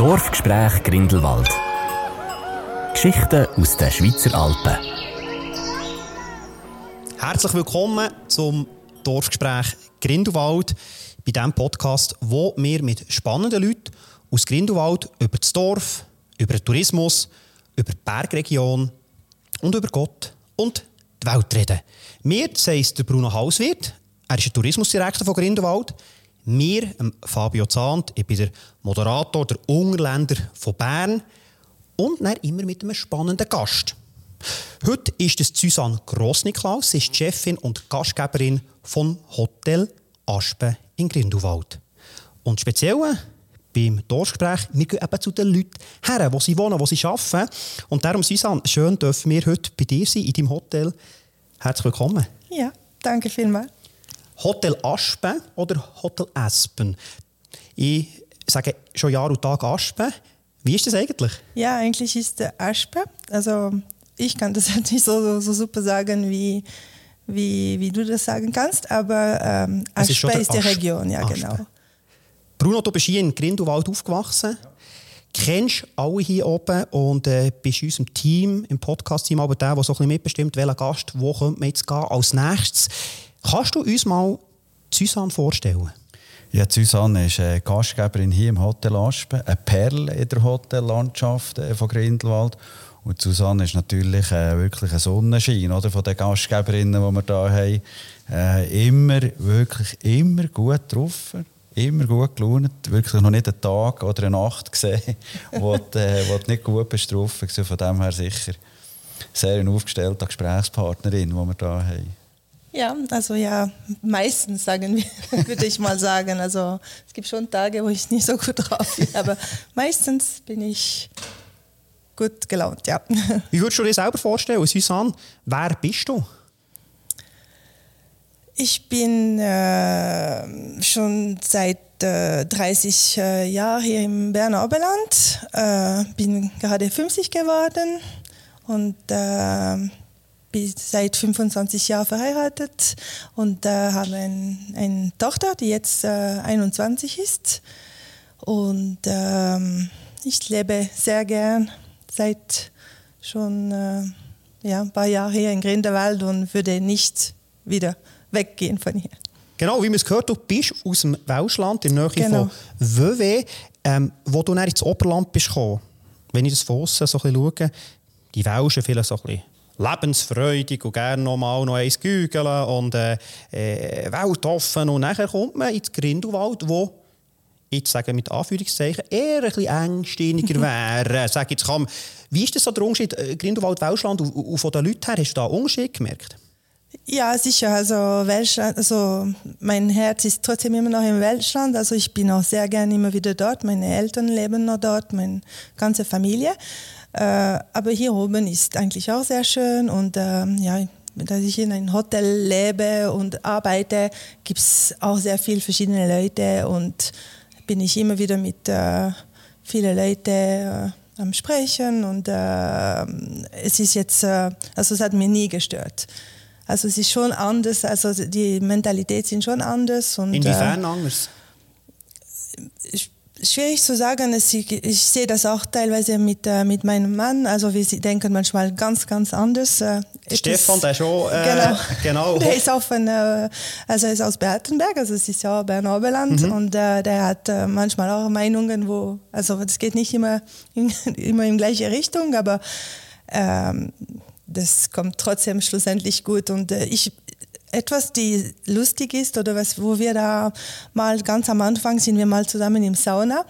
Dorfgespräch Grindelwald. Geschichten aus den Schweizer Alpen. Herzlich willkommen zum Dorfgespräch Grindelwald, bei diesem Podcast, wo wir mit spannenden Leuten aus Grindelwald über das Dorf, über den Tourismus, über die Bergregion und über Gott und die Welt reden. Mir, das Bruno Hauswirt, er ist der Tourismusdirektor von Grindelwald. Mir, Fabio Zahnt, ich bin der Moderator, der Ungerländer von Bern und dann immer mit einem spannenden Gast. Heute ist es Susanne Grossniklaus, sie ist Chefin und Gastgeberin von Hotel Aspen in Grindelwald. Und speziell beim Dorfgespräch, wir gehen eben zu den Leuten her, wo sie wohnen, wo sie arbeiten. Und darum, Susanne, schön dürfen wir heute bei dir sein, in deinem Hotel. Herzlich willkommen. Ja, danke vielmals. Hotel Aspen oder Hotel Aspen? Ich sage schon Jahr und Tag Aspen. Wie ist das eigentlich? Ja, eigentlich ist der Aspen. Also ich kann das nicht so, so super sagen, wie, wie, wie du das sagen kannst, aber ähm, Aspen ist, ist, die Asp Region, ja Aspen. genau. Bruno, du bist hier in Grindelwald aufgewachsen. Ja. Kennst alle hier oben und äh, bist in unserem Team, im Podcast-Team, aber der, der so ein bisschen mitbestimmt, welcher Gast, wo könnte man jetzt gehen als nächstes. Kannst du uns mal Susanne vorstellen? Ja, Susanne ist äh, Gastgeberin hier im Hotel Aspen, eine Perle in der Hotellandschaft äh, von Grindelwald. Und Susanne ist natürlich äh, wirklich ein Sonnenschein oder, von den Gastgeberinnen, die wir hier haben. Äh, immer, wirklich immer gut drauf, immer gut gelaunt. Wirklich noch nicht einen Tag oder eine Nacht gesehen, wo, du, äh, wo nicht gut bist drauf. Von dem her sicher sehr aufgestellte Gesprächspartnerin, die wir hier haben. Ja, also ja, meistens sagen wir, würde ich mal sagen. Also es gibt schon Tage, wo ich nicht so gut drauf bin, aber meistens bin ich gut gelaunt, ja. Wie würdest du dir selber vorstellen, Susanne, wer bist du? Ich bin äh, schon seit äh, 30 äh, Jahren hier im Berner Oberland, äh, bin gerade 50 geworden und äh, bin seit 25 Jahren verheiratet und äh, habe ein, eine Tochter, die jetzt äh, 21 ist. Und ähm, ich lebe sehr gern seit schon äh, ja, ein paar Jahren hier in Grindelwald und würde nicht wieder weggehen von hier. Genau, wie man es gehört, du bist aus dem Welschland, in der Nähe genau. von WW, ähm, wo du dann ins Oberland bist gekommen. Wenn ich das von außen so ein bisschen schaue, die Welschen vielleicht so ein bisschen lebensfreudig und gerne noch mal noch eins gügeln und äh, äh, weltoffen. Und dann kommt man ins Grindelwald, wo ich sage mit Anführungszeichen, eher ein bisschen engsteiniger wäre. Sag jetzt, kann, wie ist das so der Unterschied äh, Grindelwald, Welschland und, und von den Leuten her? Hast du da einen Unterschied gemerkt? Ja, sicher. Also, Welschland, also mein Herz ist trotzdem immer noch im Welschland. Also ich bin auch sehr gerne immer wieder dort. Meine Eltern leben noch dort, meine ganze Familie. Äh, aber hier oben ist eigentlich auch sehr schön und ähm, ja, dass ich in einem Hotel lebe und arbeite, gibt es auch sehr viele verschiedene Leute und bin ich immer wieder mit äh, vielen Leuten äh, am Sprechen und äh, es ist jetzt, äh, also es hat mir nie gestört. Also es ist schon anders, also die Mentalität sind schon anders. Und, Inwiefern äh, anders? Ich, Schwierig zu sagen. Ich, sehe das auch teilweise mit, äh, mit meinem Mann. Also wir denken manchmal ganz, ganz anders. Äh, Stefan, der schon. Äh, genau. genau. Der ist auch von, äh, also er ist aus Bertenberg, also es ist ja Berner Oberland. Mhm. Und äh, der hat manchmal auch Meinungen, wo, also das geht nicht immer in, immer in gleiche Richtung, aber ähm, das kommt trotzdem schlussendlich gut. Und äh, ich, etwas, die lustig ist oder was, wo wir da mal ganz am Anfang sind wir mal zusammen im Sauna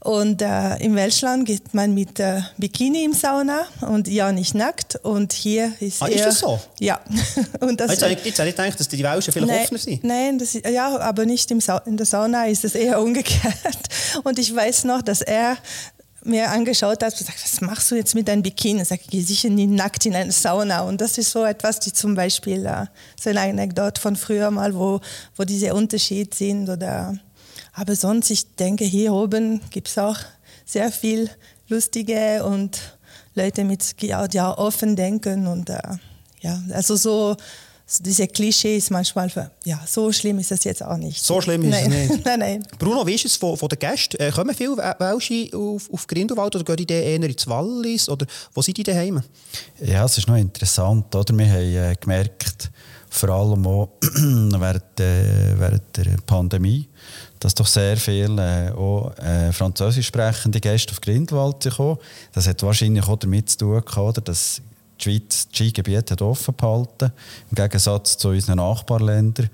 und äh, im Welschland geht man mit äh, Bikini im Sauna und ja nicht nackt und hier ist ah, eher, ist das so? Ja. und das, ich, jetzt habe ich gedacht, dass die Welschen viel nein, offener sind. Nein, das ist, ja, aber nicht im Sa in der Sauna ist es eher umgekehrt und ich weiß noch, dass er mir angeschaut hat und gesagt, was machst du jetzt mit deinem Bikini? Ich sage, geh sicher nie nackt in eine Sauna. Und das ist so etwas, die zum Beispiel, äh, so eine Anekdote von früher mal, wo, wo diese Unterschiede sind. Oder, aber sonst, ich denke, hier oben gibt es auch sehr viel lustige und Leute mit ja, ja offen denken und äh, ja, also so diese Klischees manchmal, für, ja, so schlimm ist das jetzt auch nicht. So schlimm ist nein. es nicht. nein, nein. Bruno, wie ist es von, von den Gästen? Äh, kommen viele Welsche auf, auf Grindelwald oder gehen die eher ins Wallis? Oder wo sind die daheim? Ja, es ist noch interessant. Oder? Wir haben äh, gemerkt, vor allem auch während, äh, während der Pandemie, dass doch sehr viele äh, auch, äh, französisch sprechende Gäste auf Grindelwald kommen. Das hat wahrscheinlich auch damit zu tun, oder, dass die Schweiz das Skigebiet hat offen behalten im Gegensatz zu unseren Nachbarländern.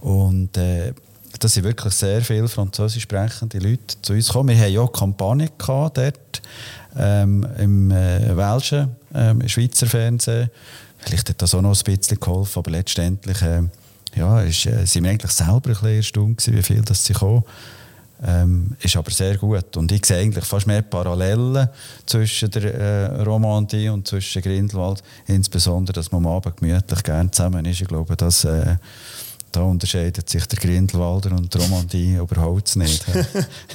Und äh, da sind wirklich sehr viele französisch sprechende Leute zu uns gekommen. Wir hatten ja auch Kampagne gehabt dort ähm, im äh, welschen ähm, Schweizer Fernsehen. Vielleicht hat das auch noch ein bisschen geholfen, aber letztendlich äh, ja, ist, äh, sind wir eigentlich selber ein bisschen erstaunt wie viel das sie kommen. Ähm, ist aber sehr gut. Und ich sehe eigentlich fast mehr Parallelen zwischen der äh, Romandie und zwischen Grindelwald. Insbesondere, dass man am Abend gemütlich gerne zusammen ist. Ich glaube, dass, äh, da unterscheidet sich der Grindelwalder und die Romandie überhaupt nicht.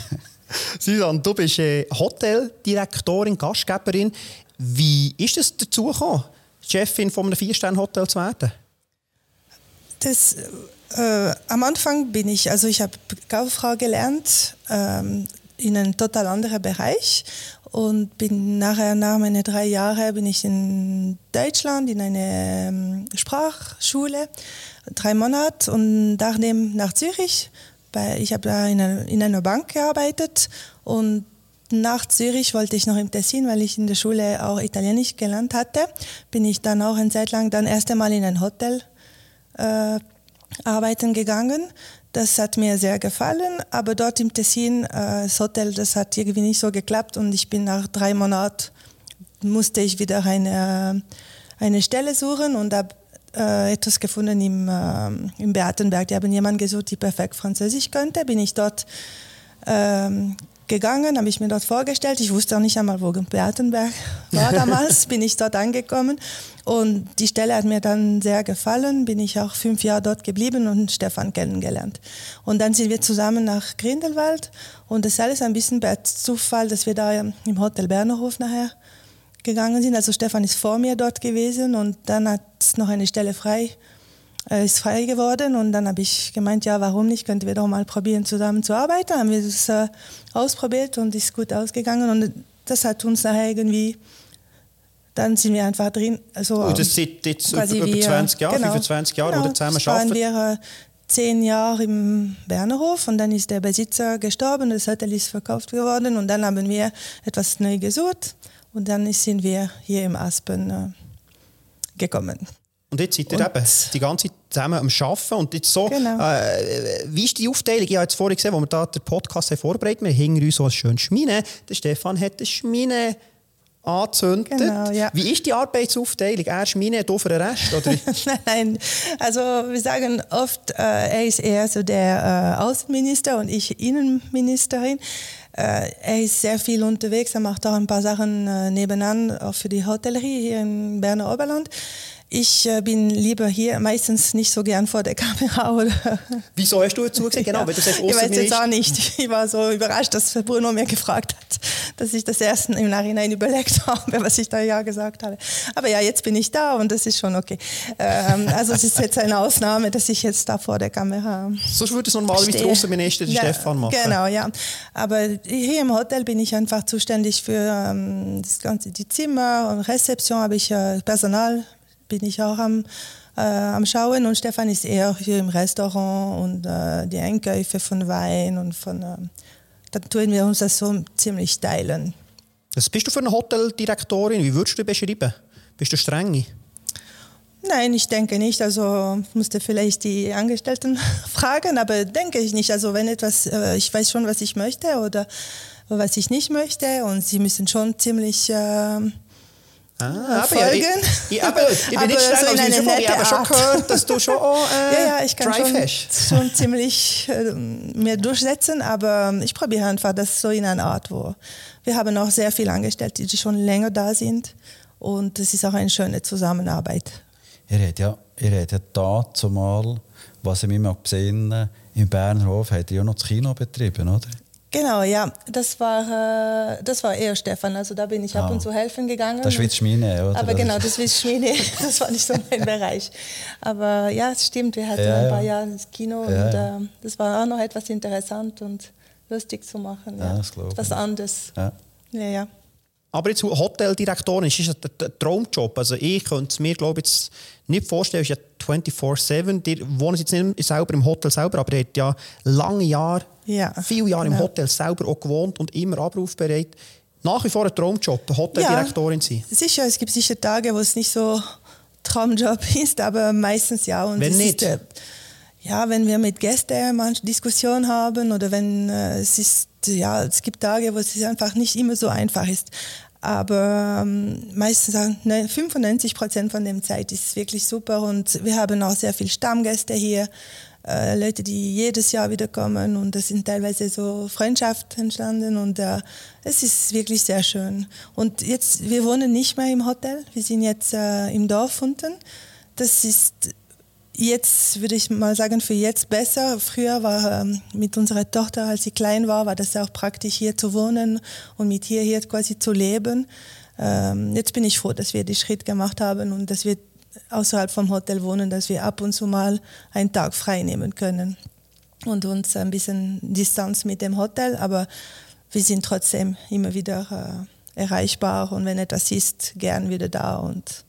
Susanne, du bist äh, Hoteldirektorin, Gastgeberin. Wie ist es dazu gekommen, Chefin von einem Vier-Sterne-Hotel zu werden? Das, äh, am Anfang bin ich, also ich habe Kauffrau gelernt ähm, in einem total anderen Bereich und bin nachher, nach meinen drei Jahren, bin ich in Deutschland in eine ähm, Sprachschule, drei Monate und nachdem nach Zürich. Bei, ich habe da in einer, in einer Bank gearbeitet und nach Zürich wollte ich noch im Tessin, weil ich in der Schule auch Italienisch gelernt hatte, bin ich dann auch eine Zeit lang dann erst einmal in ein Hotel äh, arbeiten gegangen. Das hat mir sehr gefallen, aber dort im Tessin, äh, das Hotel, das hat irgendwie nicht so geklappt und ich bin nach drei Monaten, musste ich wieder eine, eine Stelle suchen und habe äh, etwas gefunden im, äh, im Beatenberg. Die haben jemanden gesucht, die perfekt Französisch könnte. Bin ich dort ähm, gegangen, habe ich mir dort vorgestellt. Ich wusste auch nicht einmal, wo Beatenberg war damals. bin ich dort angekommen und die Stelle hat mir dann sehr gefallen. Bin ich auch fünf Jahre dort geblieben und Stefan kennengelernt. Und dann sind wir zusammen nach Grindelwald und das ist alles ein bisschen per Zufall, dass wir da im Hotel Bernerhof nachher gegangen sind. Also Stefan ist vor mir dort gewesen und dann hat es noch eine Stelle frei äh, ist frei geworden und dann habe ich gemeint, ja, warum nicht, könnten wir doch mal probieren, zusammen zu arbeiten. Haben wir das äh, ausprobiert und ist gut ausgegangen und das hat uns nachher irgendwie, dann sind wir einfach drin. Also, und das seit jetzt über, über 20 Jahre, genau, 25 Jahre, genau, wo ihr zusammen waren wir äh, zehn Jahre im Bernerhof und dann ist der Besitzer gestorben, das Hotel ist verkauft geworden und dann haben wir etwas neu gesucht und dann sind wir hier im Aspen äh, gekommen. Und jetzt seid ihr und eben die ganze Zeit zusammen am Arbeiten. Und jetzt so, genau. äh, wie ist die Aufteilung? Ich habe jetzt vorhin gesehen, wo wir da den Podcast vorbereitet haben, wir hingen uns so ein schönes Schmine. Der Stefan hat eine Schmine angezündet. Genau, ja. Wie ist die Arbeitsaufteilung? Er Schmine, du für den Rest? Oder? Nein, also wir sagen oft, äh, er ist eher so der äh, Außenminister und ich Innenministerin. Äh, er ist sehr viel unterwegs, er macht auch ein paar Sachen äh, nebenan, auch für die Hotellerie hier im Berner Oberland. Ich äh, bin lieber hier, meistens nicht so gern vor der Kamera. Oder Wieso hast du jetzt zugesehen? Genau, ja. weil du sagst, Ich weiß jetzt auch nicht. Ich war so überrascht, dass Bruno mir gefragt hat, dass ich das erst im Nachhinein überlegt habe, was ich da ja gesagt habe. Aber ja, jetzt bin ich da und das ist schon okay. Ähm, also es ist jetzt eine Ausnahme, dass ich jetzt da vor der Kamera So würde es normalerweise der Außenminister ja, Stefan machen. Genau, ja. Aber hier im Hotel bin ich einfach zuständig für ähm, das ganze, die Zimmer und Rezeption habe ich äh, Personal bin ich auch am, äh, am Schauen und Stefan ist eher hier im Restaurant und äh, die Einkäufe von Wein und von. Äh, dann tun wir uns das so ziemlich teilen. Was bist du für eine Hoteldirektorin? Wie würdest du beschreiben? Bist du streng? Nein, ich denke nicht. Also musste vielleicht die Angestellten fragen, aber denke ich nicht. Also wenn etwas, äh, ich weiß schon, was ich möchte oder was ich nicht möchte und sie müssen schon ziemlich äh, Ah, aber Ja, ich, ich, aber, ich bin aber nicht streng, so in eine ich habe schon gehört, dass du schon auch, äh, ja, ja, ich kann schon, schon ziemlich äh, mehr durchsetzen, aber ich probiere einfach das so in einer Art, wo wir haben auch sehr viele Angestellte, die schon länger da sind und es ist auch eine schöne Zusammenarbeit. Ihr habt ja, ihr habt ja da zumal, was ich mir mal gesehen im Berner Hof, habt ihr ja noch das Kino betrieben, oder? Genau, ja, das war, äh, das war eher Stefan. Also da bin ich ab Ah. und zu helfen gegangen. Das ist Schmine, oder? Aber genau, das ist Schmiede, das war nicht so mein Bereich. Aber ja, es stimmt, wir hatten Ja, ein ja. paar Jahre ins Kino Ja, und äh, das war auch noch etwas interessant und lustig zu machen. Ja, das glaube Was ich. anderes. Ja. Ja, ja. Aber jetzt Hoteldirektorin ist ist ein Traumjob. Also ich könnte es mir glaube ich, jetzt nicht vorstellen, ist ja 24-7. Ihr wohnt jetzt nicht selber im Hotel selber, aber ihr habt ja lange Jahre, Ja, viele Jahre im genau. Hotel selber auch gewohnt und immer abrufbereit. Nach wie vor ein Traumjob, Hoteldirektorin sein. Sicher, es gibt sicher Tage, wo es nicht so Traumjob ist, aber meistens ja. Und Wenn nicht? Ist, äh, ja, wenn wir mit Gästen manche Diskussionen haben oder wenn äh, es ist, ja, es gibt Tage, wo es einfach nicht immer so einfach ist. Aber ähm, meistens sagen, ne, 95 Prozent von der Zeit ist wirklich super und wir haben auch sehr viele Stammgäste hier, äh, Leute, die jedes Jahr wieder kommen und es sind teilweise so Freundschaften entstanden und äh, es ist wirklich sehr schön. Und jetzt, wir wohnen nicht mehr im Hotel, wir sind jetzt äh, im Dorf unten. Das ist jetzt, würde ich mal sagen, für jetzt besser. Früher war ähm, mit unserer Tochter, als sie klein war, war das auch praktisch hier zu wohnen und mit hier, hier quasi zu leben. Ähm, jetzt bin ich froh, dass wir den Schritt gemacht haben und dass wir außerhalb vom Hotel wohnen, dass wir ab und zu mal einen Tag frei nehmen können und uns ein bisschen Distanz mit dem Hotel, aber wir sind trotzdem immer wieder äh, erreichbar und wenn etwas ist, gern wieder da und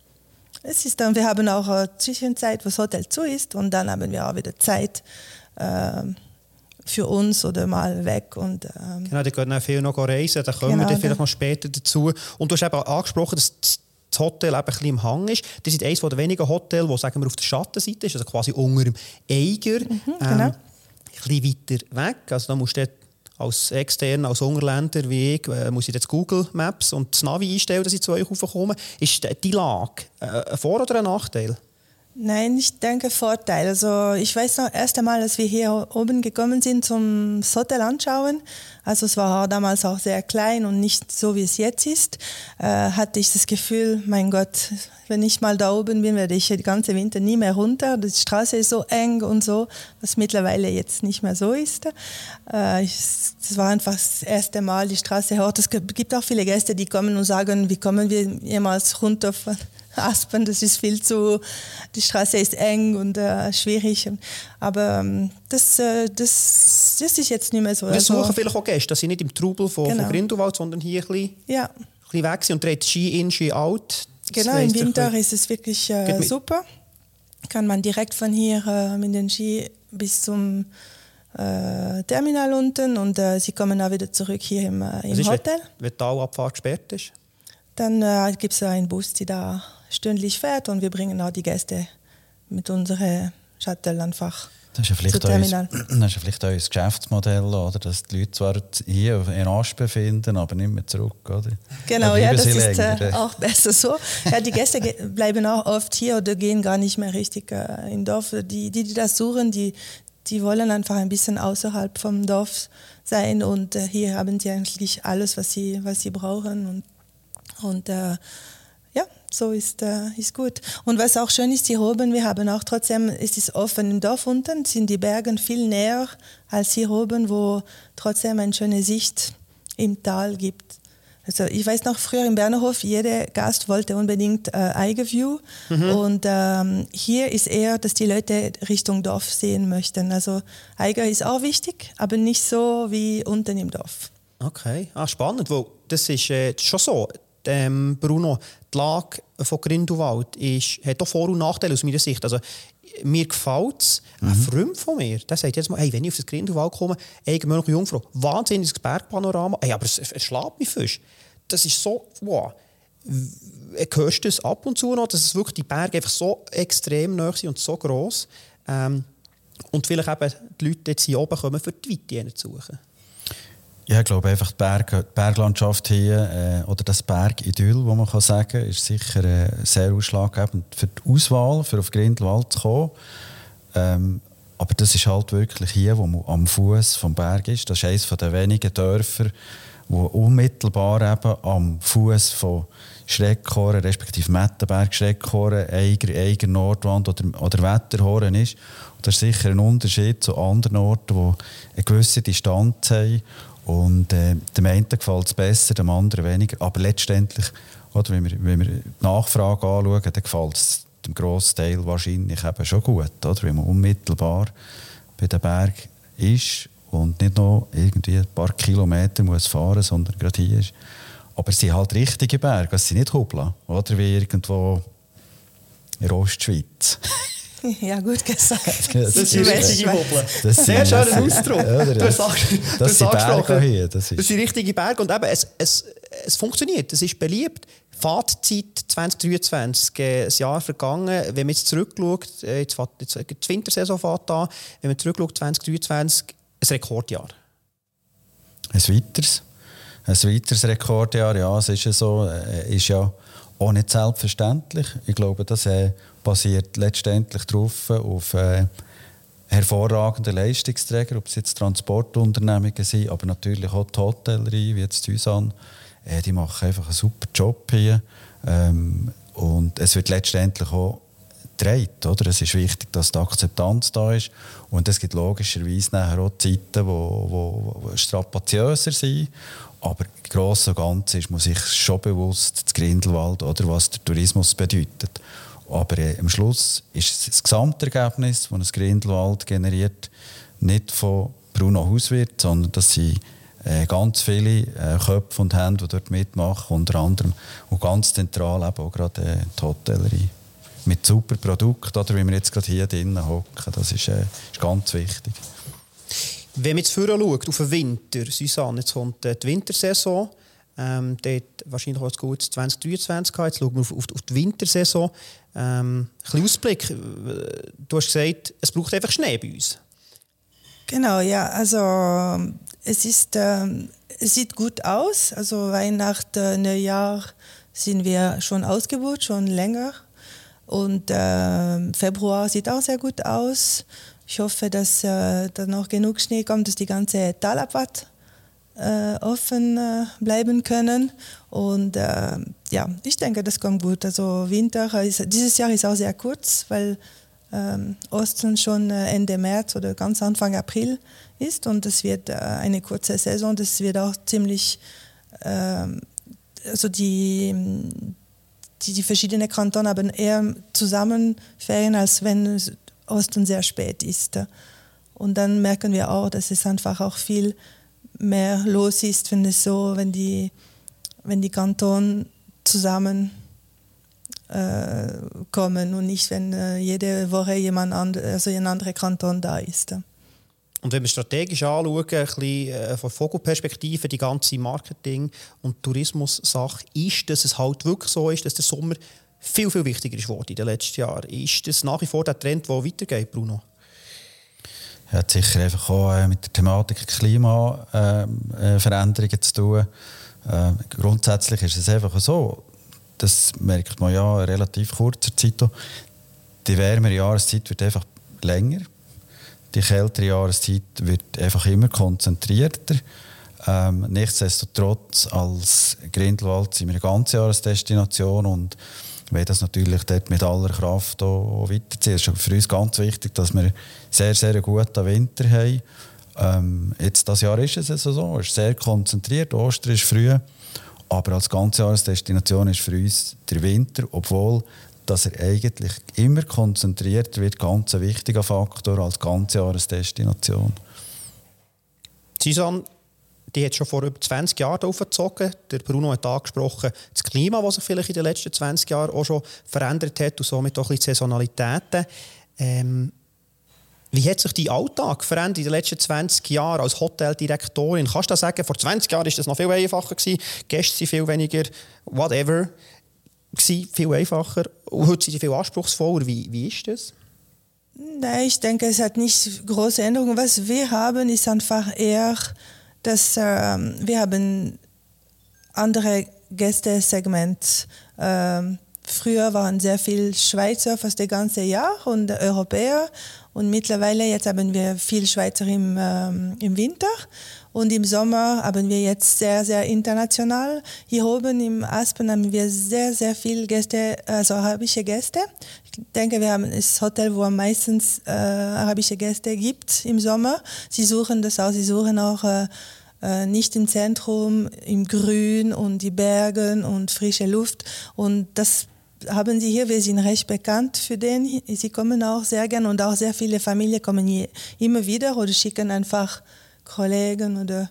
es ist dann, wir haben auch eine Zwischenzeit, wo das Hotel zu ist und dann haben wir auch wieder Zeit ähm, für uns oder mal weg und ähm, Genau, die können auch viel noch reisen, da kommen Genau, wir vielleicht noch später dazu. Und du hast eben angesprochen, dass das Hotel eben ein bisschen im Hang ist. Das ist eines der wenigen Hotels, das sagen wir, auf der Schattenseite ist, also quasi unter dem Eiger. genau. ein bisschen weiter weg. Also da musst du als Externer, als Ungerländer wie ich, äh, muss ich jetzt Google Maps und das Navi einstellen, dass ich zu euch raufkomme. Ist die Lage äh, ein Vor- oder ein Nachteil? Nein, ich denke Vorteil. Also ich weiß noch, erst einmal, als wir hier oben gekommen sind zum Hotel anschauen, also es war damals auch sehr klein und nicht so, wie es jetzt ist, äh, hatte ich das Gefühl, mein Gott, wenn ich mal da oben bin, werde ich den ganzen Winter nie mehr runter. Die Straße ist so eng und so, was mittlerweile jetzt nicht mehr so ist. Äh, war einfach das erste Mal die Straße hoch. Es gibt auch viele Gäste, die kommen und sagen, wie kommen wir jemals runter von Aspen, das ist viel zu, die Straße ist eng und äh, schwierig. Aber ähm, das, äh, das, das ist jetzt nicht mehr so. Wir Also, suchen vielleicht auch Gäste, dass sie nicht im Trubel von, Genau. von Grindelwald, sondern hier ein bisschen, ja, ein bisschen weg sind und dreht Ski in, Ski out. Das genau, im Winter ist es wirklich äh, super. Kann man direkt von hier äh, mit den Ski bis zum äh, Terminal unten und äh, sie kommen auch wieder zurück hier im, im ist, Hotel. Wenn, wenn die Talabfahrt gesperrt ist? Dann äh, gibt es einen Bus, der da stündlich fährt und wir bringen auch die Gäste mit unserem Shuttle einfach. Das ist ja vielleicht, euer, Terminal. das ist ja vielleicht euer Geschäftsmodell, oder? dass die Leute zwar hier in Aspen finden, aber nicht mehr zurück. Oder? Genau, ja, das ist äh, länger, auch besser so. Ja, die Gäste bleiben auch oft hier oder gehen gar nicht mehr richtig äh, im Dorf. Die, die, die das suchen, die, die wollen einfach ein bisschen außerhalb vom Dorf sein und äh, hier haben sie eigentlich alles, was sie, was sie brauchen. Und, und äh, ja, so ist, äh, ist gut. Und was auch schön ist, hier oben, wir haben auch trotzdem, es ist offen im Dorf unten, sind die Berge viel näher als hier oben, wo trotzdem eine schöne Sicht im Tal gibt. Also ich weiß noch, früher im Bernerhof, jeder Gast wollte unbedingt äh, Eigeview. Und ähm, hier ist eher, dass die Leute Richtung Dorf sehen möchten. Also Eiger ist auch wichtig, aber nicht so wie unten im Dorf. Okay, ah, spannend, weil das ist, äh, das ist schon so. Ähm, Bruno, die Lage von Grindelwald ist, hat auch Vor- und Nachteile aus meiner Sicht. Also, mir gefällt es. Ein Freund von mir, der sagt jetzt mal, hey, wenn ich auf das Grindelwald komme, ey, noch Jungfrau, wahnsinniges Bergpanorama, hey, aber es, es schlägt mich fast. Das ist so, wow. Hörst du es ab und zu noch, dass es wirklich die Berge einfach so extrem nah sind und so gross. Ähm, und vielleicht eben die Leute jetzt hier oben kommen, für die Weite zu suchen. Ja, ich glaube einfach die, Berg, die Berglandschaft hier äh, oder das Bergidyll, wo man kann sagen, ist sicher äh, sehr ausschlaggebend für die Auswahl, für auf Grindelwald zu kommen. Ähm, aber das ist halt wirklich hier, wo man am Fuß vom Berg ist. Das ist eines der wenigen Dörfer, wo unmittelbar eben am Fuß von Schreckhorn, respektive Mettenberg, Schreckhorn, Eiger, Eiger Nordwand oder, oder Wetterhorn ist. Und das ist sicher ein Unterschied zu anderen Orten, die eine gewisse Distanz haben Und äh, dem einen gefällt es besser, dem anderen weniger. Aber letztendlich, oder, wenn, wir, wenn wir die Nachfrage anschauen, dann gefällt es dem grossen Teil wahrscheinlich eben schon gut. Oder? Wenn man unmittelbar bei den Berg ist und nicht noch irgendwie ein paar Kilometer muss fahren sondern gerade hier ist. Aber es sind halt richtige Berge, es sind nicht Hubla. Oder wie irgendwo in der Ostschweiz. Ja, gut gesagt. Das, das ist richtige Hobel. Sehr schöner Ausdruck. Ja, du hast, das, das sind Berge hier. Das, ist. das sind richtige Berge. Und eben, es, es, es funktioniert, es ist beliebt. Fahrtzeit 2023, äh, ein Jahr vergangen. Wenn man jetzt zurückschaut, äh, jetzt, jetzt die Wintersaison fährt an, wenn man zurückschaut, 2023, ein Rekordjahr. Ein weiteres. Ein weiteres Rekordjahr, ja, es ist ja so, äh, ist ja auch nicht selbstverständlich. Ich glaube, das äh, basiert letztendlich darauf, auf äh, hervorragende Leistungsträger, ob es jetzt Transportunternehmungen sind, aber natürlich auch die Hotellerie, wie jetzt Susanne. Äh, die machen einfach einen super Job hier. Ähm, und es wird letztendlich auch gedreht. Oder? Es ist wichtig, dass die Akzeptanz da ist. Und es gibt logischerweise nachher auch Zeiten, wo, wo strapaziöser sind. Aber im Großen und Ganzen ist man sich schon bewusst, das Grindelwald, oder, was der Tourismus bedeutet. Aber äh, am Schluss ist das Gesamtergebnis, das das Grindelwald generiert, nicht von Bruno Hauswirt, sondern das sind äh, ganz viele äh, Köpfe und Hände, die dort mitmachen, unter anderem und ganz zentral eben auch gerade äh, die Hotellerie. Mit super Produkten, oder wie wir jetzt gerade hier drinnen hocken, das ist, äh, ist ganz wichtig. Wenn man jetzt vorher schaut, auf den Winter, Susanne, jetzt kommt äh, die Wintersaison, ähm, dort wahrscheinlich auch ein gutes 2023 gehabt. Jetzt schauen wir auf, auf, auf die Wintersaison. Ähm, ein bisschen Ausblick. Du hast gesagt, es braucht einfach Schnee bei uns. Genau, ja. Also es, ist, äh, es sieht gut aus. Also Weihnachten, Neujahr sind wir schon ausgebucht, schon länger. Und äh, Februar sieht auch sehr gut aus. Ich hoffe, dass äh, da noch genug Schnee kommt, dass die ganze Talabfahrt äh, offen äh, bleiben können. Und äh, ja, ich denke, das kommt gut. Also Winter, ist, dieses Jahr ist auch sehr kurz, weil ähm, Osten schon äh, Ende März oder ganz Anfang April ist und es wird äh, eine kurze Saison. Das wird auch ziemlich, ähm, also die, die, die verschiedenen Kantone haben eher zusammen Ferien, als wenn Osten sehr spät ist. Und dann merken wir auch, dass es einfach auch viel mehr los ist, wenn es so, wenn die, wenn die Kantone zusammen äh, kommen und nicht, wenn äh, jede Woche jemand and, also ein anderer Kanton da ist. Und wenn wir strategisch anschauen, ein bisschen äh, von Vogelperspektive, die ganze Marketing- und Tourismus-Sache, ist, dass es halt wirklich so ist, dass der Sommer viel, viel wichtiger ist in den letzten Jahren. Ist das nach wie vor der Trend, der weitergeht, Bruno? Hat sicher einfach auch äh, mit der Thematik Klimaveränderungen äh, äh zu tun. Äh, grundsätzlich ist es einfach so, das merkt man ja in relativ kurzer Zeit. Die wärmere Jahreszeit wird einfach länger. Die kältere Jahreszeit wird einfach immer konzentrierter. Ähm, nichtsdestotrotz als Grindelwald sind wir eine ganze Jahresdestination und wollen das natürlich dort mit aller Kraft auch weiterziehen. Es ist für uns ganz wichtig, dass wir sehr, sehr guten Winter haben. Ähm, jetzt, das Jahr ist es also so, es ist sehr konzentriert, Ostern ist früh, aber als Ganzjahresdestination ist für uns der Winter, obwohl dass er eigentlich immer konzentriert wird, ganz ein wichtiger Faktor als Ganzjahresdestination. Susanne, die hat schon vor über 20 Jahren aufgezogen. Der Bruno hat angesprochen, das Klima, das sich vielleicht in den letzten 20 Jahren auch schon verändert hat und somit auch die Saisonalitäten. Ähm, wie hat sich dein Alltag verändert in den letzten 20 Jahren als Hoteldirektorin? Kannst du sagen? Vor 20 Jahren war das noch viel einfacher. Gewesen. Gäste waren viel weniger, whatever, gewesen, viel einfacher. Und heute sind sie viel anspruchsvoller. Wie, wie ist das? Nein, ich denke, es hat nicht große Änderungen. Was wir haben, ist einfach eher dass äh, wir haben andere Gästesegment. Ähm, früher waren sehr viele Schweizer fast das ganze Jahr und Europäer und mittlerweile jetzt haben wir viele Schweizer im, ähm, im Winter und im Sommer haben wir jetzt sehr, sehr international. Hier oben im Aspen haben wir sehr, sehr viele Gäste, also arabische Gäste. Ich denke, wir haben das Hotel, wo am meistens äh, arabische Gäste gibt im Sommer. Sie suchen das auch, sie suchen auch äh, äh, nicht im Zentrum, im Grün und die Bergen und frische Luft. Und das haben sie hier, wir sind recht bekannt für den. Sie kommen auch sehr gern und auch sehr viele Familien kommen hier immer wieder oder schicken einfach Kollegen oder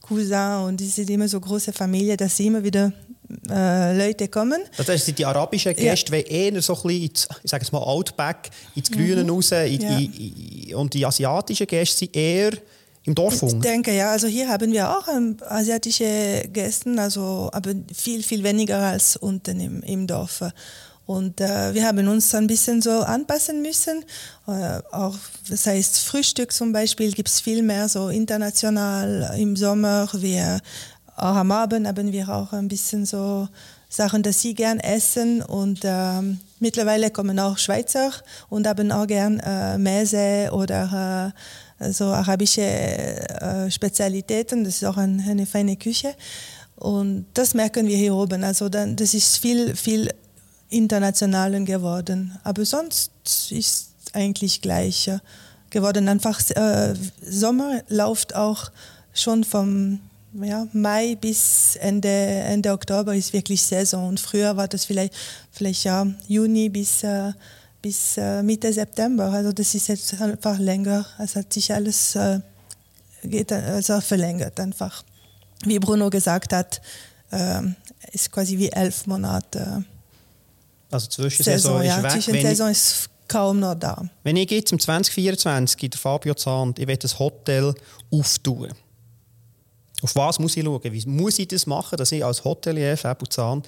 Cousins und die sind immer so große Familien, dass sie immer wieder äh, Leute kommen. Das heißt, die arabischen Gäste ja. eher so ein bisschen ins, ich sage es mal, Outback, ins Grüne mhm. raus in, ja. in, in, und die asiatischen Gäste sind eher im Dorf Ich denke, ja. Also hier haben wir auch ähm, asiatische Gäste, also, aber viel, viel weniger als unten im, im Dorf. Und äh, wir haben uns ein bisschen so anpassen müssen. Äh, auch, das heißt, Frühstück zum Beispiel gibt es viel mehr so international im Sommer. Wir, auch am Abend haben wir auch ein bisschen so Sachen, die sie gern essen. Und ähm, mittlerweile kommen auch Schweizer und haben auch gern äh, Mese oder äh, so arabische äh, Spezialitäten. Das ist auch ein, eine feine Küche. Und das merken wir hier oben. Also dann, das ist viel, viel internationaler geworden. Aber sonst ist eigentlich gleich geworden. Einfach äh, Sommer läuft auch schon vom ja, Mai bis Ende, Ende Oktober ist wirklich Saison. Und früher war das vielleicht, vielleicht ja, Juni bis äh, bis äh, Mitte September. Also das ist jetzt einfach länger. Es hat sich alles äh, geht, also verlängert einfach. Wie Bruno gesagt hat, äh, ist quasi wie elf Monate. Also Zwischensaison ist ja, weg. Zwischensaison ist kaum noch da. Wenn ich jetzt im 2024 der Fabio Zahn, ich will das Hotel auftun. Auf was muss ich schauen? Wie muss ich das machen, dass ich als Hotelier Fabio Zahn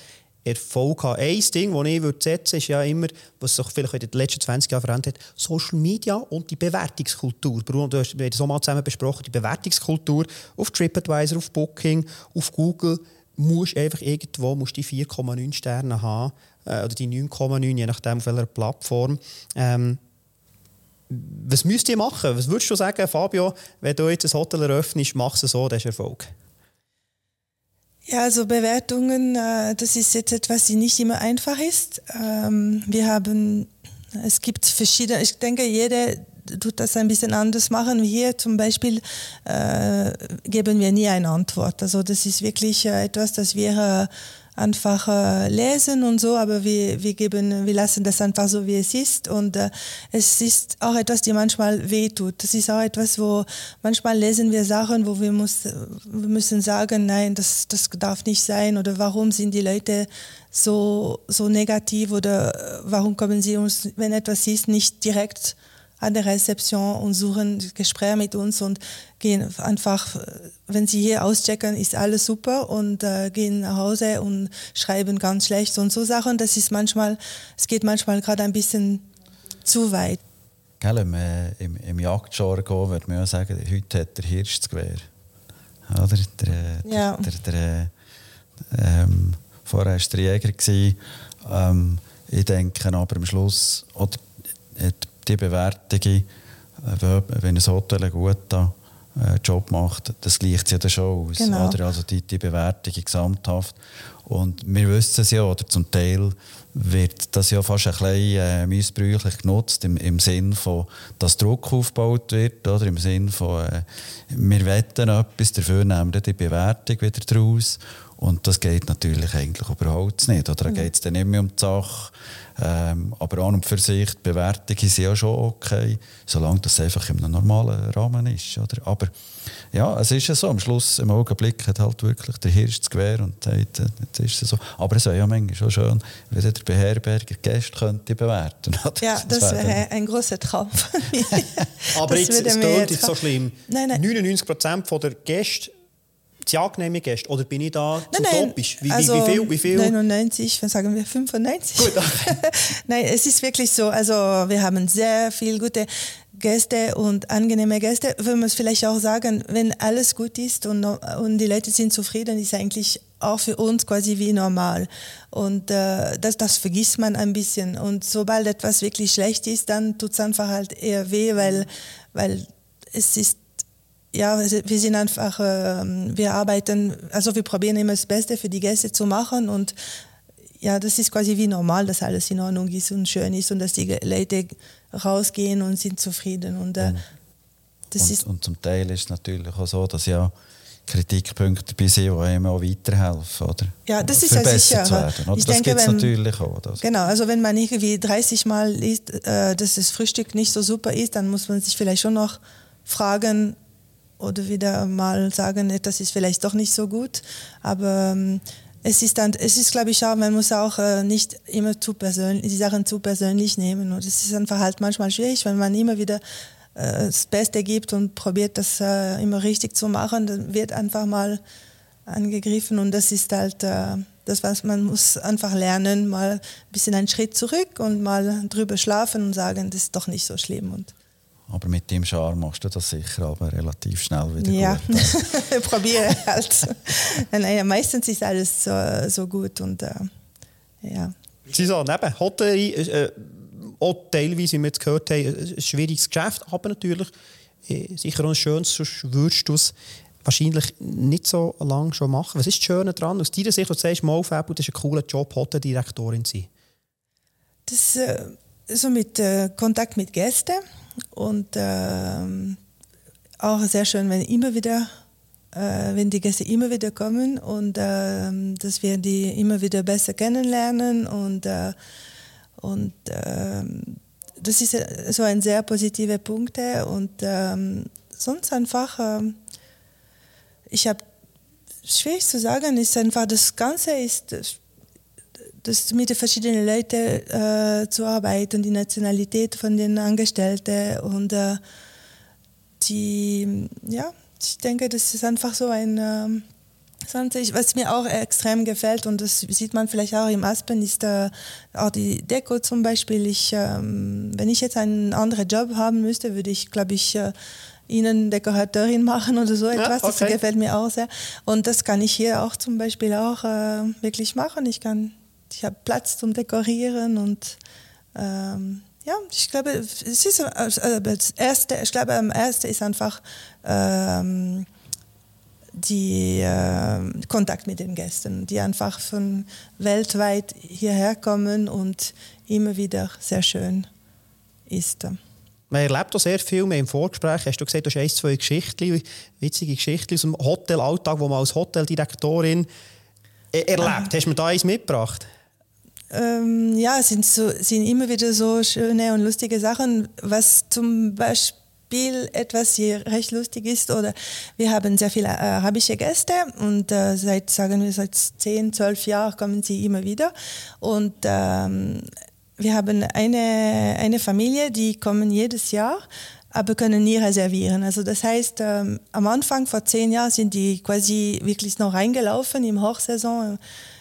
Erfolg haben. Ein Ding, das ich würde setzen ist ja immer, was sich vielleicht in den letzten 20 Jahren verändert hat, Social Media und die Bewertungskultur. Bruno, du hast, das auch mal zusammen besprochen, die Bewertungskultur auf TripAdvisor, auf Booking, auf Google, musst einfach irgendwo musst die 4,9 Sterne haben, äh, oder die 9,9, je nachdem auf welcher Plattform. Ähm, was müsst ihr machen? Was würdest du sagen, Fabio, wenn du jetzt ein Hotel eröffnest, machst du so, das ist Erfolg? Ja, also Bewertungen, äh, das ist jetzt etwas, die nicht immer einfach ist. Ähm, wir haben, es gibt verschiedene, ich denke, jeder tut das ein bisschen anders machen. Hier zum Beispiel äh, geben wir nie eine Antwort. Also das ist wirklich äh, etwas, das wir einfach äh, lesen und so, aber wir, wir, geben, wir lassen das einfach so, wie es ist. Und äh, es ist auch etwas, die manchmal wehtut. Das ist auch etwas, wo manchmal lesen wir Sachen, wo wir, muss, wir müssen sagen, nein, das, das darf nicht sein oder warum sind die Leute so, so negativ oder warum kommen sie uns, wenn etwas ist, nicht direkt an der Rezeption und suchen Gespräche mit uns und gehen einfach, wenn sie hier auschecken, ist alles super und äh, gehen nach Hause und schreiben ganz schlecht und so Sachen. Das ist manchmal, es geht manchmal gerade ein bisschen zu weit. Gell, im, äh, im, im Jagdjargon würde man ja sagen, heute hat der Hirsch das Gewehr. Oder? Der, äh, ja. der, der, der ähm, vorher war der Jäger. Ähm, ich denke aber am Schluss, oder, hat die Bewertungen, äh, wenn ein Hotel einen guten äh, Job macht, das gleicht sich ja schon aus. Genau. Oder? Also die, die Bewertung gesamthaft. Und wir wissen es ja, oder zum Teil wird das ja fast ein bisschen äh, missbräuchlich genutzt, im, im Sinn von, dass Druck aufgebaut wird, oder im Sinn von, äh, wir wetten etwas, dafür nehmen wir die Bewertung wieder draus. Und das geht natürlich eigentlich überhaupt nicht. Oder da geht es dann nicht mehr um die Sache, ähm, aber an und für sich, die Bewertung ist ja schon okay, solange das einfach in einem normalen Rahmen ist. Oder? Aber ja, es ist ja so, am Schluss, im Augenblick hat halt wirklich der Hirsch das Gewehr und sagt, äh, jetzt ist es so. Aber es wäre ja manchmal schon schön, wenn der Beherberger Gäste könnte bewerten könnte. Ja, das, das wäre ein großer Traum. Aber jetzt, es klingt jetzt so schlimm. Nein, nein. 99% der Gäste sehr angenehme Gäste? Oder bin ich da nein, zu nein, topisch? Wie, also wie, viel, wie viel? 99, was sagen wir, 95? Gut, okay. nein, es ist wirklich so. Also wir haben sehr viele gute Gäste und angenehme Gäste. Wenn man es vielleicht auch sagen, wenn alles gut ist und, und die Leute sind zufrieden, ist eigentlich auch für uns quasi wie normal. Und äh, das, das vergisst man ein bisschen. Und sobald etwas wirklich schlecht ist, dann tut es einfach halt eher weh, weil, weil es ist ja, wir sind einfach, äh, wir arbeiten, also wir probieren immer das Beste für die Gäste zu machen und ja, das ist quasi wie normal, dass alles in Ordnung ist und schön ist und dass die Leute rausgehen und sind zufrieden und äh, das und, ist und zum Teil ist es natürlich auch so, dass ja Kritikpunkte dabei sind, die einem auch weiterhelfen, oder? Ja, das ist ja sicher. Zu werden, oder? Ich das gibt es natürlich auch. Das. Genau, also wenn man irgendwie 30 Mal liest, äh, dass das Frühstück nicht so super ist, dann muss man sich vielleicht schon noch fragen oder wieder mal sagen, das ist vielleicht doch nicht so gut. Aber ähm, es ist dann, es ist glaube ich auch, man muss auch äh, nicht immer zu persönlich, die Sachen zu persönlich nehmen. Und es ist einfach halt manchmal schwierig, wenn man immer wieder äh, das Beste gibt und probiert, das äh, immer richtig zu machen, dann wird einfach mal angegriffen und das ist halt äh, das, was man muss einfach lernen, mal ein bisschen einen Schritt zurück und mal drüber schlafen und sagen, das ist doch nicht so schlimm. Und Aber mit dem Charme machst du das sicher aber relativ schnell wieder ja, gut. probiere halt. naja, meistens ist alles so, so gut und äh, ja. Susanne, eben, Hotellerie, äh, auch teilweise, wie wir jetzt gehört haben, ein schwieriges Geschäft, aber natürlich äh, sicher auch ein schönes, sonst würdest du es wahrscheinlich nicht so lange schon machen. Was ist das Schöne daran? Aus deiner Sicht, du sagst, Maulfabel, das ist ein cooler Job, Hoteldirektorin zu sein. Das äh, so mit äh, Kontakt mit Gästen und ähm, auch sehr schön, wenn immer wieder, äh, wenn die Gäste immer wieder kommen und ähm, dass wir die immer wieder besser kennenlernen und äh, und ähm, das ist äh, so ein sehr positiver Punkt äh, und ähm, sonst einfach ähm, ich habe schwierig zu sagen ist einfach das Ganze ist das, das mit den verschiedenen Leuten äh, zu arbeiten, die Nationalität von den Angestellten und äh, die, ja, ich denke, das ist einfach so ein, ähm, was mir auch extrem gefällt und das sieht man vielleicht auch im Aspen, ist äh, auch die Deko zum Beispiel. Ich, ähm, wenn ich jetzt einen anderen Job haben müsste, würde ich, glaube ich, äh, Innendekorateurin machen oder so etwas. Das okay. gefällt mir auch sehr. Und das kann ich hier auch zum Beispiel auch äh, wirklich machen. Ich kann, ich habe Platz zum Dekorieren und ähm, ja, ich glaube, es ist äh, das erste, ich glaube, am ersten ist einfach ähm, die äh, Kontakt mit den Gästen, die einfach von weltweit hierher kommen und immer wieder sehr schön ist. Man erlebt auch sehr viel mehr im Vorgespräch. Hast du gesagt, du hast ein, zwei Geschichten, witzige Geschichten aus dem Hotelalltag, die man als Hoteldirektorin äh, erlebt. Hast du mir da eins mitgebracht? Ähm, ja, es sind, so, sind immer wieder so schöne und lustige Sachen, was zum Beispiel etwas hier recht lustig ist. Oder wir haben sehr viele arabische Gäste und äh, seit, sagen wir, seit 10, 12 Jahren kommen sie immer wieder. Und ähm, wir haben eine, eine Familie, die kommen jedes Jahr aber können nie reservieren. Also das heißt, ähm, am Anfang vor zehn Jahren sind die quasi wirklich noch reingelaufen im Hochsaison, äh,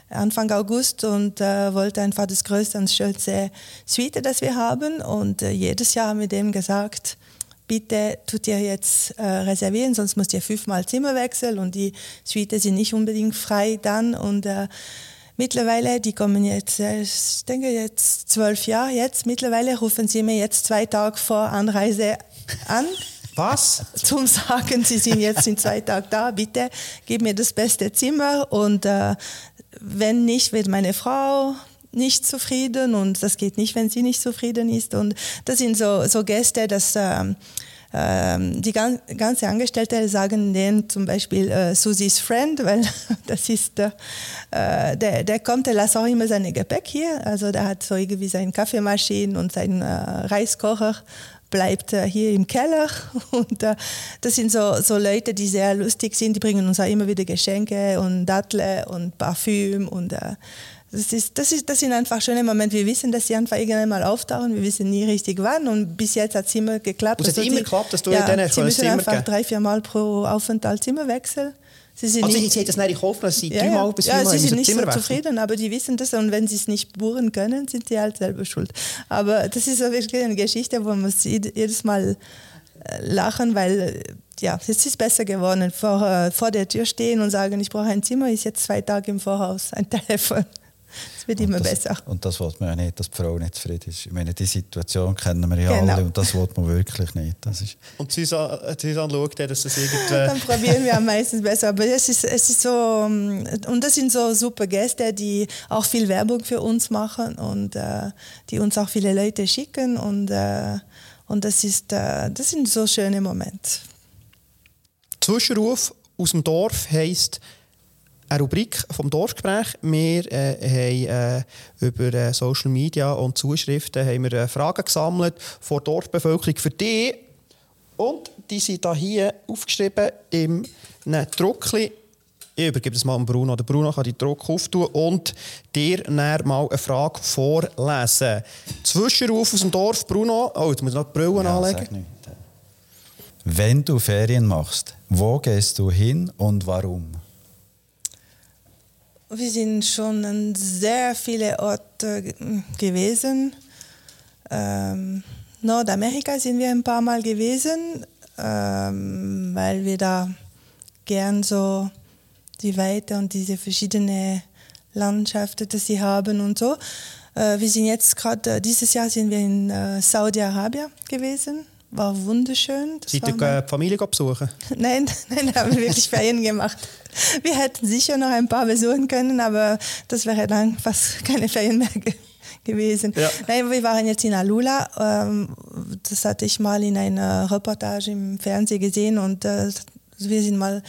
Anfang August und äh, wollte einfach das größte und schönste Suite, das wir haben. Und äh, jedes Jahr haben wir dem gesagt, bitte tut ihr jetzt äh, reservieren, sonst müsst ihr fünfmal Zimmer wechseln und die Suite sind nicht unbedingt frei dann. Und äh, mittlerweile, die kommen jetzt, ich denke jetzt zwölf Jahre jetzt, mittlerweile rufen sie mir jetzt zwei Tage vor Anreise an Was? zum Sagen, Sie sind jetzt in zwei Tagen da, bitte gib mir das beste Zimmer und äh, wenn nicht, wird meine Frau nicht zufrieden und das geht nicht, wenn sie nicht zufrieden ist. Und das sind so, so Gäste, dass ähm, ähm, die gan ganze Angestellte sagen denen zum Beispiel äh, Susis Friend, weil das ist äh, der, der kommt, der lässt auch immer seine Gepäck hier, also der hat so irgendwie seine Kaffeemaschine und seinen äh, Reiskocher bleibt äh, hier im Keller. Und äh, das sind so, so Leute, die sehr lustig sind. Die bringen uns auch immer wieder Geschenke und Datteln und Parfüm. Und äh, das, ist, das, ist, das sind einfach schöne Momente. Wir wissen, dass sie einfach irgendwann mal auftauchen. Wir wissen nie richtig wann. Und bis jetzt hat es immer geklappt. Und es hat Also immer geklappt, dass du ja, denen Sie müssen einfach drei, vier Mal pro Aufenthalt Zimmer wechseln. Sie sind Also, nicht- sie das nicht in Kauf genommen, sie ja, dreimal bis ja, sie sind nicht Zimmer so wechseln. zufrieden, aber die wissen das und wenn sie es nicht buchen können, sind sie halt selber schuld. Aber das ist wirklich eine Geschichte, wo man jedes Mal äh, lachen, weil ja, es ist besser geworden. Vor, äh, vor der Tür stehen und sagen, ich brauche ein Zimmer, ist jetzt zwei Tage im Voraus ein Telefon. Es wird immer das, besser. Und das will man ja nicht, dass die Frau nicht zufrieden ist. Ich meine, die Situation kennen wir ja Genau. alle und das will man wirklich nicht. Das ist, Und Susanne, Susanne schaut, dass das irgendwie... Dann probieren wir am meisten besser. Aber es ist, es ist so, ähm, und das sind so super Gäste, die auch viel Werbung für uns machen und äh, die uns auch viele Leute schicken. Und, äh, und das, ist, äh, das sind so schöne Momente. Zwischenruf aus dem Dorf heisst eine Rubrik vom Dorfgespräch. Wir äh, haben äh, über äh, Social Media und Zuschriften haben wir, äh, Fragen gesammelt von der Dorfbevölkerung für dich. Und die sind da hier aufgeschrieben im Druckli. Ich übergebe das mal an Bruno. Der Bruno kann die Druck auftun und dir dann mal eine Frage vorlesen. Zwischenruf aus dem Dorf, Bruno. Oh, jetzt muss ich noch die Brille Ja, anlegen. Wenn du Ferien machst, wo gehst du hin und warum? Wir sind schon an sehr viele Orte ge- gewesen. Ähm, Nordamerika sind wir ein paar Mal gewesen, ähm, weil wir da gern so die Weite und diese verschiedenen Landschaften, die sie haben und so. Äh, wir sind jetzt gerade, äh, dieses Jahr sind wir in äh, Saudi-Arabien gewesen. War wunderschön. Das Seid ihr die Familie besuchen? Nein, nein, haben wir wirklich Ferien gemacht. Wir hätten sicher noch ein paar besuchen können, aber das wäre dann fast keine Ferien mehr ge gewesen. Ja. Nein, wir waren jetzt in Alula. Ähm, das hatte ich mal in einer Reportage im Fernsehen gesehen und äh, wir sind mal,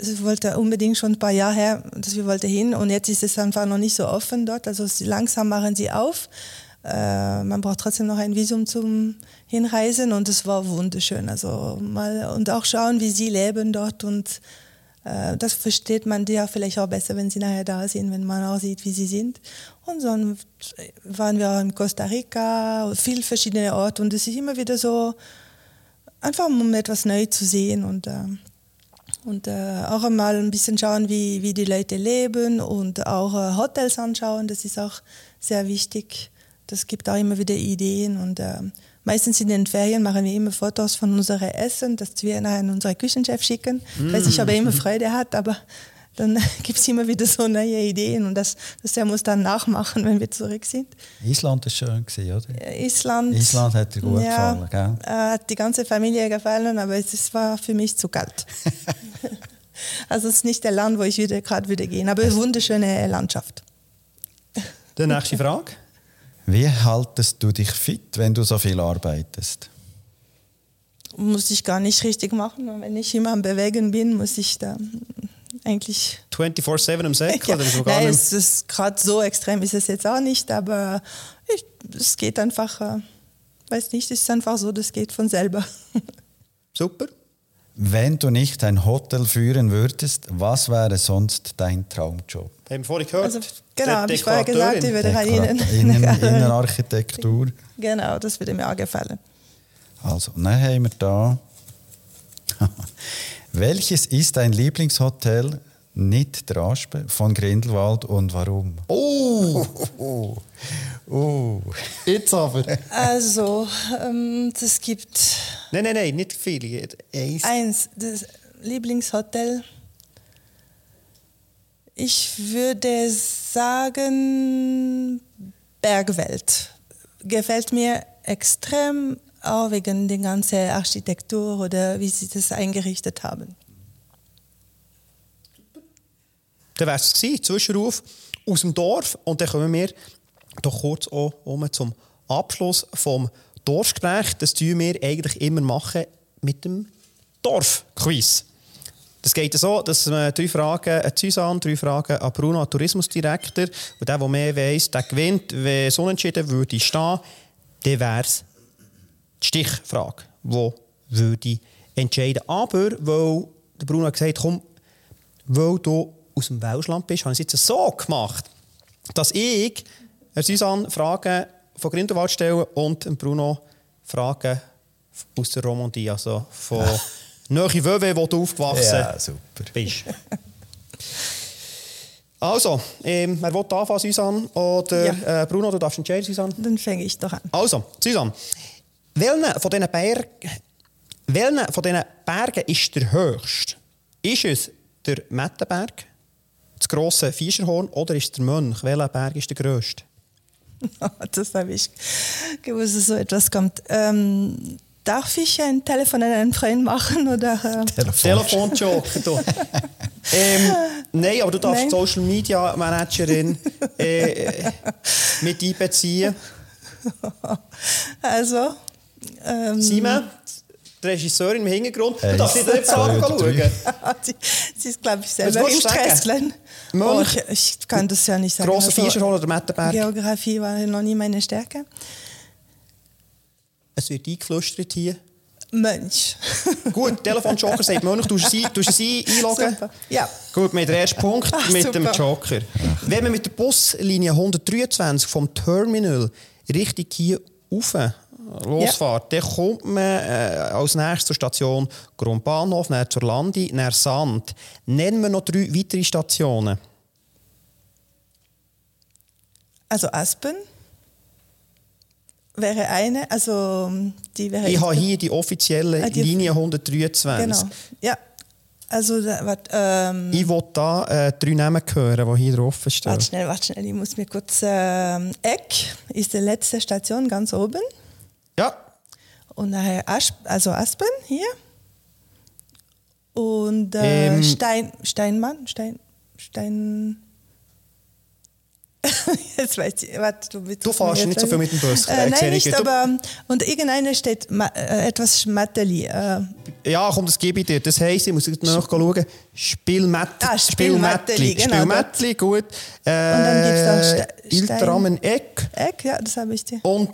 ich wollte unbedingt schon ein paar Jahre her, dass wir wollten hin und jetzt ist es einfach noch nicht so offen dort. Also langsam machen sie auf. Äh, man braucht trotzdem noch ein Visum zum Hinreisen und es war wunderschön. Also mal und auch schauen, wie sie leben dort und äh, das versteht man ja vielleicht auch besser, wenn sie nachher da sind, wenn man auch sieht, wie sie sind. Und dann waren wir auch in Costa Rica, viele verschiedene Orte und es ist immer wieder so einfach um etwas neu zu sehen und äh, und äh, auch einmal ein bisschen schauen, wie, wie die Leute leben und auch äh, Hotels anschauen, das ist auch sehr wichtig. Das gibt auch immer wieder Ideen und äh, meistens in den Ferien machen wir immer Fotos von unserem Essen, das wir nachher an unseren Küchenchef schicken. Ich weiß nicht, ob er immer Freude hat, aber dann gibt es immer wieder so neue Ideen und das, das er muss dann nachmachen, wenn wir zurück sind. Island war schön, gewesen, oder? Äh, Island. Island hat dir gut gefallen, gell? äh, Hat die ganze Familie gefallen, aber es ist- war für mich zu kalt. also es ist nicht der Land, wo ich wieder gerade wieder gehen, aber eine wunderschöne Landschaft. Die nächste Frage. Wie haltest du dich fit, wenn du so viel arbeitest? Muss ich gar nicht richtig machen. Und wenn ich immer am Bewegen bin, muss ich da eigentlich 24-7 am Säck? Ja, Oder so gar nein, nicht? es ist gerade so extrem ist es jetzt auch nicht, aber ich, es geht einfach, äh, weiß nicht, es ist einfach so, das geht von selber. Super. Wenn du nicht ein Hotel führen würdest, was wäre sonst dein Traumjob? Haben wir vorhin gehört. Also, genau, habe ich vorher gesagt, ich würde Innen, Innen, Innenarchitektur. Genau, das würde mir auch gefallen. Also, dann haben wir da. Welches ist dein Lieblingshotel, nicht der Aspe, von Grindelwald und warum? Oh, Oh, jetzt aber. Also, ähm, es gibt nein, nein, nein, nicht viele. Eins. eins, das Lieblingshotel. Ich würde sagen Bergwelt. Gefällt mir extrem, auch wegen der ganzen Architektur oder wie sie das eingerichtet haben. Dann wäre es Zwischenruf aus dem Dorf. Und dann kommen wir doch kurz auch um zum Abschluss vom Dorfgespräch. Das tun wir eigentlich immer machen mit dem Dorfquiz. Das geht so, dass wir drei Fragen an Susanne, drei Fragen an Bruno, an Tourismusdirektor. Und der, der mehr weiss, der gewinnt. Wenn es unentschieden würde stehen, dann wäre es die Stichfrage, die würde entscheiden. Aber weil Bruno hat gesagt komm, weil du aus dem Welschland bist, habe ich es jetzt so gemacht, dass ich Herr Susanne Fragen von Grindelwald stelle und Bruno Fragen aus der Romandie, also von Nähe Wöwe, wo du aufgewachsen Ja, super. bist. Also, ähm, wer will anfangen, Susanne? Oder Ja. äh, Bruno, du darfst entscheiden, Susanne. Dann fange ich doch an. Also, Susanne, welcher von diesen Bergen, welcher von diesen Bergen ist der höchste? Ist es der Mettenberg, das grosse Fischerhorn oder ist es der Mönch? Welcher Berg ist der grösste? Das habe ich gewusst, dass so etwas kommt. Ähm, darf ich ein Telefon an einen Freund machen? Oder, äh? Telefon. Telefonjoker, du. ähm, nein, aber du darfst Nein. die Social Media Managerin äh, mit einbeziehen. Also, ähm, Simon, die Regisseurin im Hintergrund. Du darfst nicht jetzt zwei schauen. oder drei. schauen. sie, sie ist, glaube ich, selber im wolltest Glenn. Oh, Mönch, ich, ich kann das ja nicht sagen. Grosser Also, Fischerhol oder Mettenberg? Geografie war noch nie meine Stärke. Es wird eingeflüstert hier. Mönch. Gut, Telefonjoker sagt Mönch, du sie, du sie einloggen. Super. Ja. Gut, haben den ersten Punkt Ah, mit dem. Joker. Wenn man mit der Buslinie 123 vom Terminal Richtung hier rauf losfährt, dann kommt man äh, als nächstes zur Station Grundbahnhof, dann zur Landi, dann Sand. Nennen wir noch drei weitere Stationen. Also Aspen wäre eine, also die wäre. Ich habe hier die offizielle Ah, die- Linie 123. Genau. Ja. Also, da, wart, ähm, Ich will da äh, drei Namen hören, die hier drauf stehen. warte schnell, warte schnell, ich muss mir kurz. Ähm, Eck ist die letzte Station ganz oben. Ja, Und nachher Asp, also Aspen hier. Und äh, Ähm. Stein, Steinmann, Stein, Stein. Jetzt weiß ich, warte, du willst Du es fährst nicht so viel mit dem Bus, äh, Äh, nein, ich. nicht, Du- aber. Und irgendeine steht ma, äh, etwas Schmetterli. Äh, Ja, komm, das gebe ich dir. Das heisst, ich muss jetzt noch schauen. Spielmett Ah, Spielmättli, genau, gut. Äh, dann gibt's auch Ste- Iltramen Eck. Eck, ja, das habe ich dir. Und,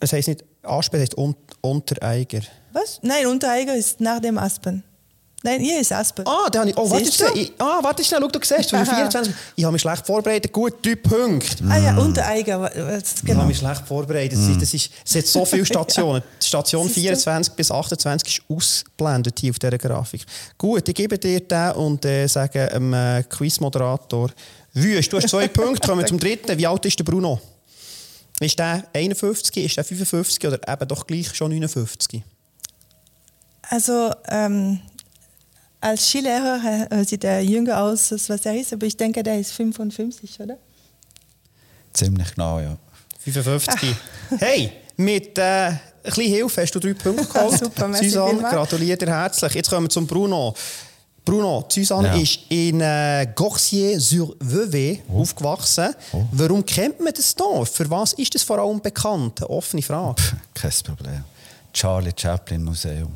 es heisst nicht Aspen, es heisst Un Untereiger. Was? Nein, Untereiger ist nach dem Aspen. Nein, hier ist Aspen. Ah, da habe ich, oh, warte schnell. du? Ich, ah, warte schnell, schau, du siehst, du Aha. 24. Ich habe mich schlecht vorbereitet. Gut, drei Punkte. Ah ja, Untereiger. was- Ich habe Genau. mich schlecht vorbereitet. Ist- Das ist, es hat so viele Stationen. Die Station Siehst du? 24 bis 28 ist ausgeblendet hier auf dieser Grafik. Gut, ich gebe dir den und äh, sage dem äh, Quizmoderator Wüst, du hast zwei Punkte, kommen wir zum dritten. Wie alt ist der Bruno? Ist der 51, ist der 55 oder eben doch gleich schon 59? Also, ähm, als Skilehrer äh, sieht er jünger aus, als was er ist, aber ich denke, der ist 55, oder? Ziemlich genau, ja. 55. Hey, mit äh, ein bisschen Hilfe hast du drei Punkte geholt. Super, merci Susanne, gratuliere dir herzlich. Jetzt kommen wir zum Bruno. Bruno, Susanne Ja. ist in äh, Gorsier-sur-Vevey aufgewachsen. Warum kennt man das Dorf? Für was ist das vor allem bekannt? Eine offene Frage. Pff, kein Problem. Charlie Chaplin Museum.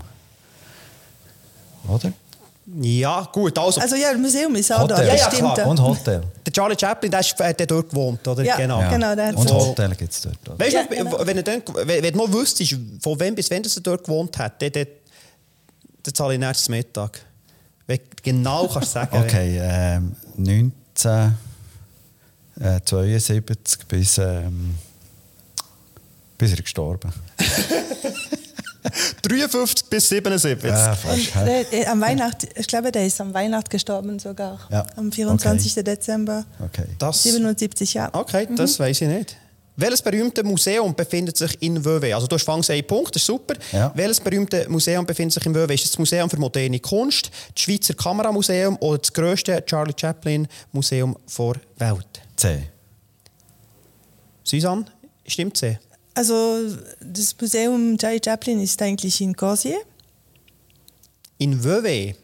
Oder? Ja, gut. Also, Also ja, das Museum ist auch da, Hotel. das Ja, ja, stimmt. klar. Und Hotel. der Charlie Chaplin der ist, hat dort gewohnt, oder? Ja. Genau. Ja. Genau, der Und Hotel gibt es dort. Oder? Weißt du, Ja, noch, genau. wenn, du dann, wenn, wenn du noch wüsstest, von wem bis wann er dort gewohnt hat, dann zahle ich nächstes Mittag. Wenn du genau kannst sagen. Okay, ähm, 1972 bis, ähm, bis er gestorben. 53 bis 77. Ja, Und fast. der, äh, am Weihnacht, ich glaube, der ist am Weihnacht gestorben sogar. Ja. Am 24. Dezember. Okay. Das, 77 Jahre. okay, das weiß ich nicht. Welches berühmte Museum befindet sich in Vevey? Also du hast fangs einen Punkt, das ist super. Ja. Welches berühmte Museum befindet sich in Vevey? Ist es das Museum für moderne Kunst, das Schweizer Kameramuseum oder das grösste Charlie Chaplin Museum der Welt? C. Susanne, stimmt sie? Also das Museum Charlie Chaplin ist eigentlich in Corsier. In Vevey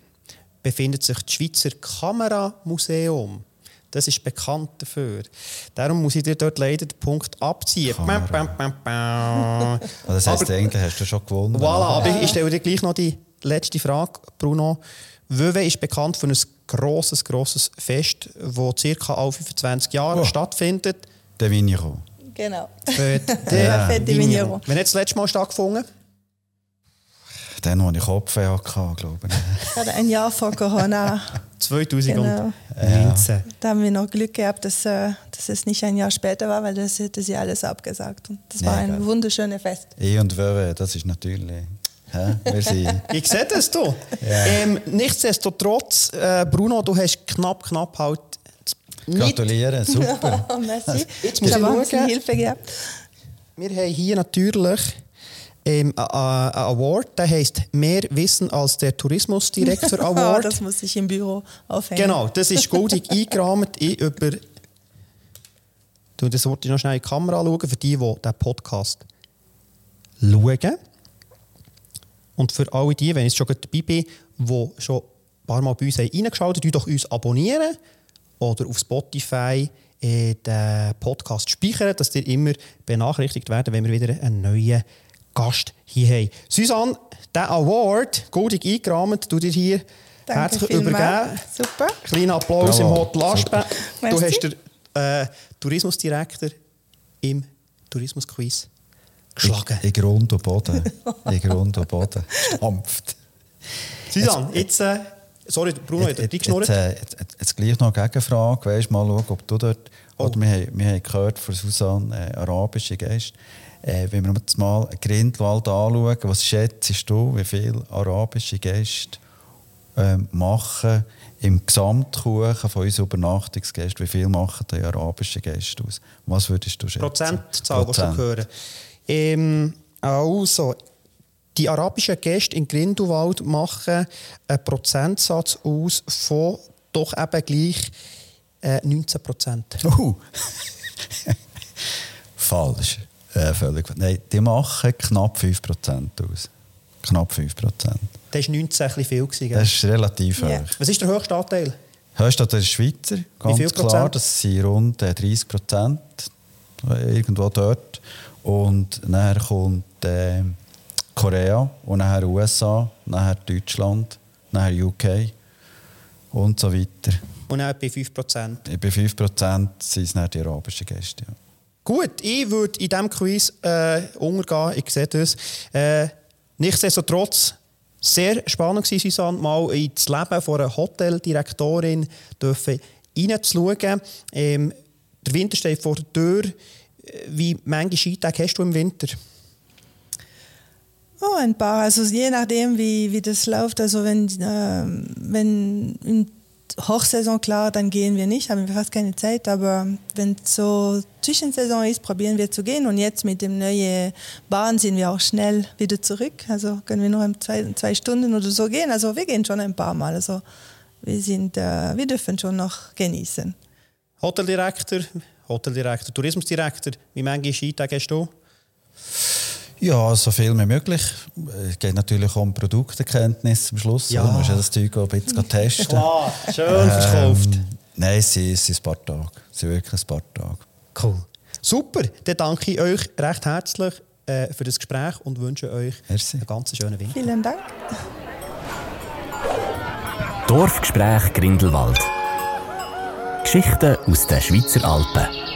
befindet sich das Schweizer Kameramuseum. Das ist bekannt dafür. Darum muss ich dir dort leider den Punkt abziehen. Bam, bam, bam, bam. Das heisst, Aber- eigentlich hast du schon gewonnen. Voilà, aber ich stelle dir gleich noch die letzte Frage, Bruno. Vevey ist bekannt für ein grosses, grosses Fest, das ca. alle 25 Jahre Oh. stattfindet. Der Vigneron. Genau. Fête Ja. de Vigneron. Vigneron. Wann hat das letzte Mal stattgefunden? Den, wo ich Kopfweh hatte, glaube ich. Gerade ein Jahr vor Corona. 2019. Genau. Da haben wir noch Glück gehabt, dass, äh, dass es nicht ein Jahr später war, weil das hätte sie alles abgesagt. Und das war Mega. ein wunderschönes Fest. Ich und Wöwe, das ist natürlich... Ich sehe das, du. Ähm, nichtsdestotrotz, äh, Bruno, du hast knapp, knapp halt Gratulieren, super. Merci. Jetzt muss ich schauen. Hilfe gehabt. Wir haben hier natürlich ähm, Award, der heißt Mehr Wissen als der Tourismusdirektor Oh, Award. das muss ich im Büro aufhängen. genau, das ist goldig eingerahmt in über. Du, das wollte ich noch schnell in die Kamera schauen, für die, die diesen Podcast schauen. Und für alle die, wenn ich jetzt schon dabei bin, die schon ein paar Mal bei uns haben reingeschaut haben, doch uns abonnieren oder auf Spotify äh, den Podcast speichern, dass ihr immer benachrichtigt werden, wenn wir wieder einen neuen Gast hier haben. Susanne, der Award, goldig eingerahmt, du dir hier Danke herzlich übergeben. Super. Kleiner Applaus Bravo. im Hotel Aspen. Du hast den äh, Tourismusdirektor im Tourismusquiz geschlagen. In Grund und Boden. In Grund und Boden. Stampft. Susanne, jetzt... Äh, sorry, Bruno, hat dich jetzt, geschnurrt? äh, jetzt, jetzt, jetzt gleich noch eine Gegenfrage. Weißt, mal schauen, ob du dort. Oh. Oder wir, haben, wir haben gehört von Susanne, äh, arabische Gäste. Äh, wenn wir uns mal Grindwald anschauen, was schätzt du, wie viele arabische Gäste ähm, machen im Gesamtkuchen von unseren Übernachtungsgästen? Wie viel machen die arabischen Gäste aus? Was würdest du schätzen? Prozentzahl, die wir hören. Ähm, also, die arabischen Gäste in Grindelwald machen einen Prozentsatz aus von doch eben gleich äh, 19 Prozent. Uh. Falsch. Äh, völlig. Nein, die machen knapp 5% aus. Knapp 5%. Das war 19 ein viel. Gewesen, gell? Das ist relativ Ja. hoch. Was ist der höchste Anteil? Hörst du, das ist Schweizer, ganz viel klar. Prozent? Das sind rund äh, 30 Prozent. Irgendwo dort. Und nachher kommt äh, Korea, und nachher USA, nachher Deutschland, nachher UK und so weiter. Und auch bei 5 Prozent. Bei 5 Prozent sind es die arabischen Gäste. Ja. Gut, ich würde in diesem Quiz äh, untergehen. Ich sehe das. Äh, nichtsdestotrotz, sehr spannend war, Susanne, mal ins Leben von einer Hoteldirektorin reinzuschauen. Ähm, der Winter steht vor der Tür. Wie viele Skitage hast du im Winter? Oh, ein paar. Also je nachdem, wie, wie das läuft. Also wenn, ähm, wenn in Hochsaison klar, dann gehen wir nicht, haben wir fast keine Zeit. Aber wenn so Zwischensaison ist, probieren wir zu gehen. Und jetzt mit dem neuen Bahn sind wir auch schnell wieder zurück. Also können wir in zwei, zwei Stunden oder so gehen. Also wir gehen schon ein paar Mal. Also wir, sind, äh, wir dürfen schon noch genießen. Hoteldirektor, Hoteldirektor, Tourismusdirektor, wie viele Skitage hast du? Ja, so viel wie möglich. Es geht natürlich auch um Produktekenntnis am Schluss. Ja. Du musst ja das Zeug auch ein bisschen testen. Klar, schön verkauft. Ähm, nein, es sind, es sind ein paar Tage. Es sind wirklich ein paar Tage. Cool. Super, dann danke ich euch recht herzlich äh, für das Gespräch und wünsche euch Merci. einen ganz schönen Winter. Vielen Dank. Dorfgespräch Grindelwald. Geschichten aus den Schweizer Alpen.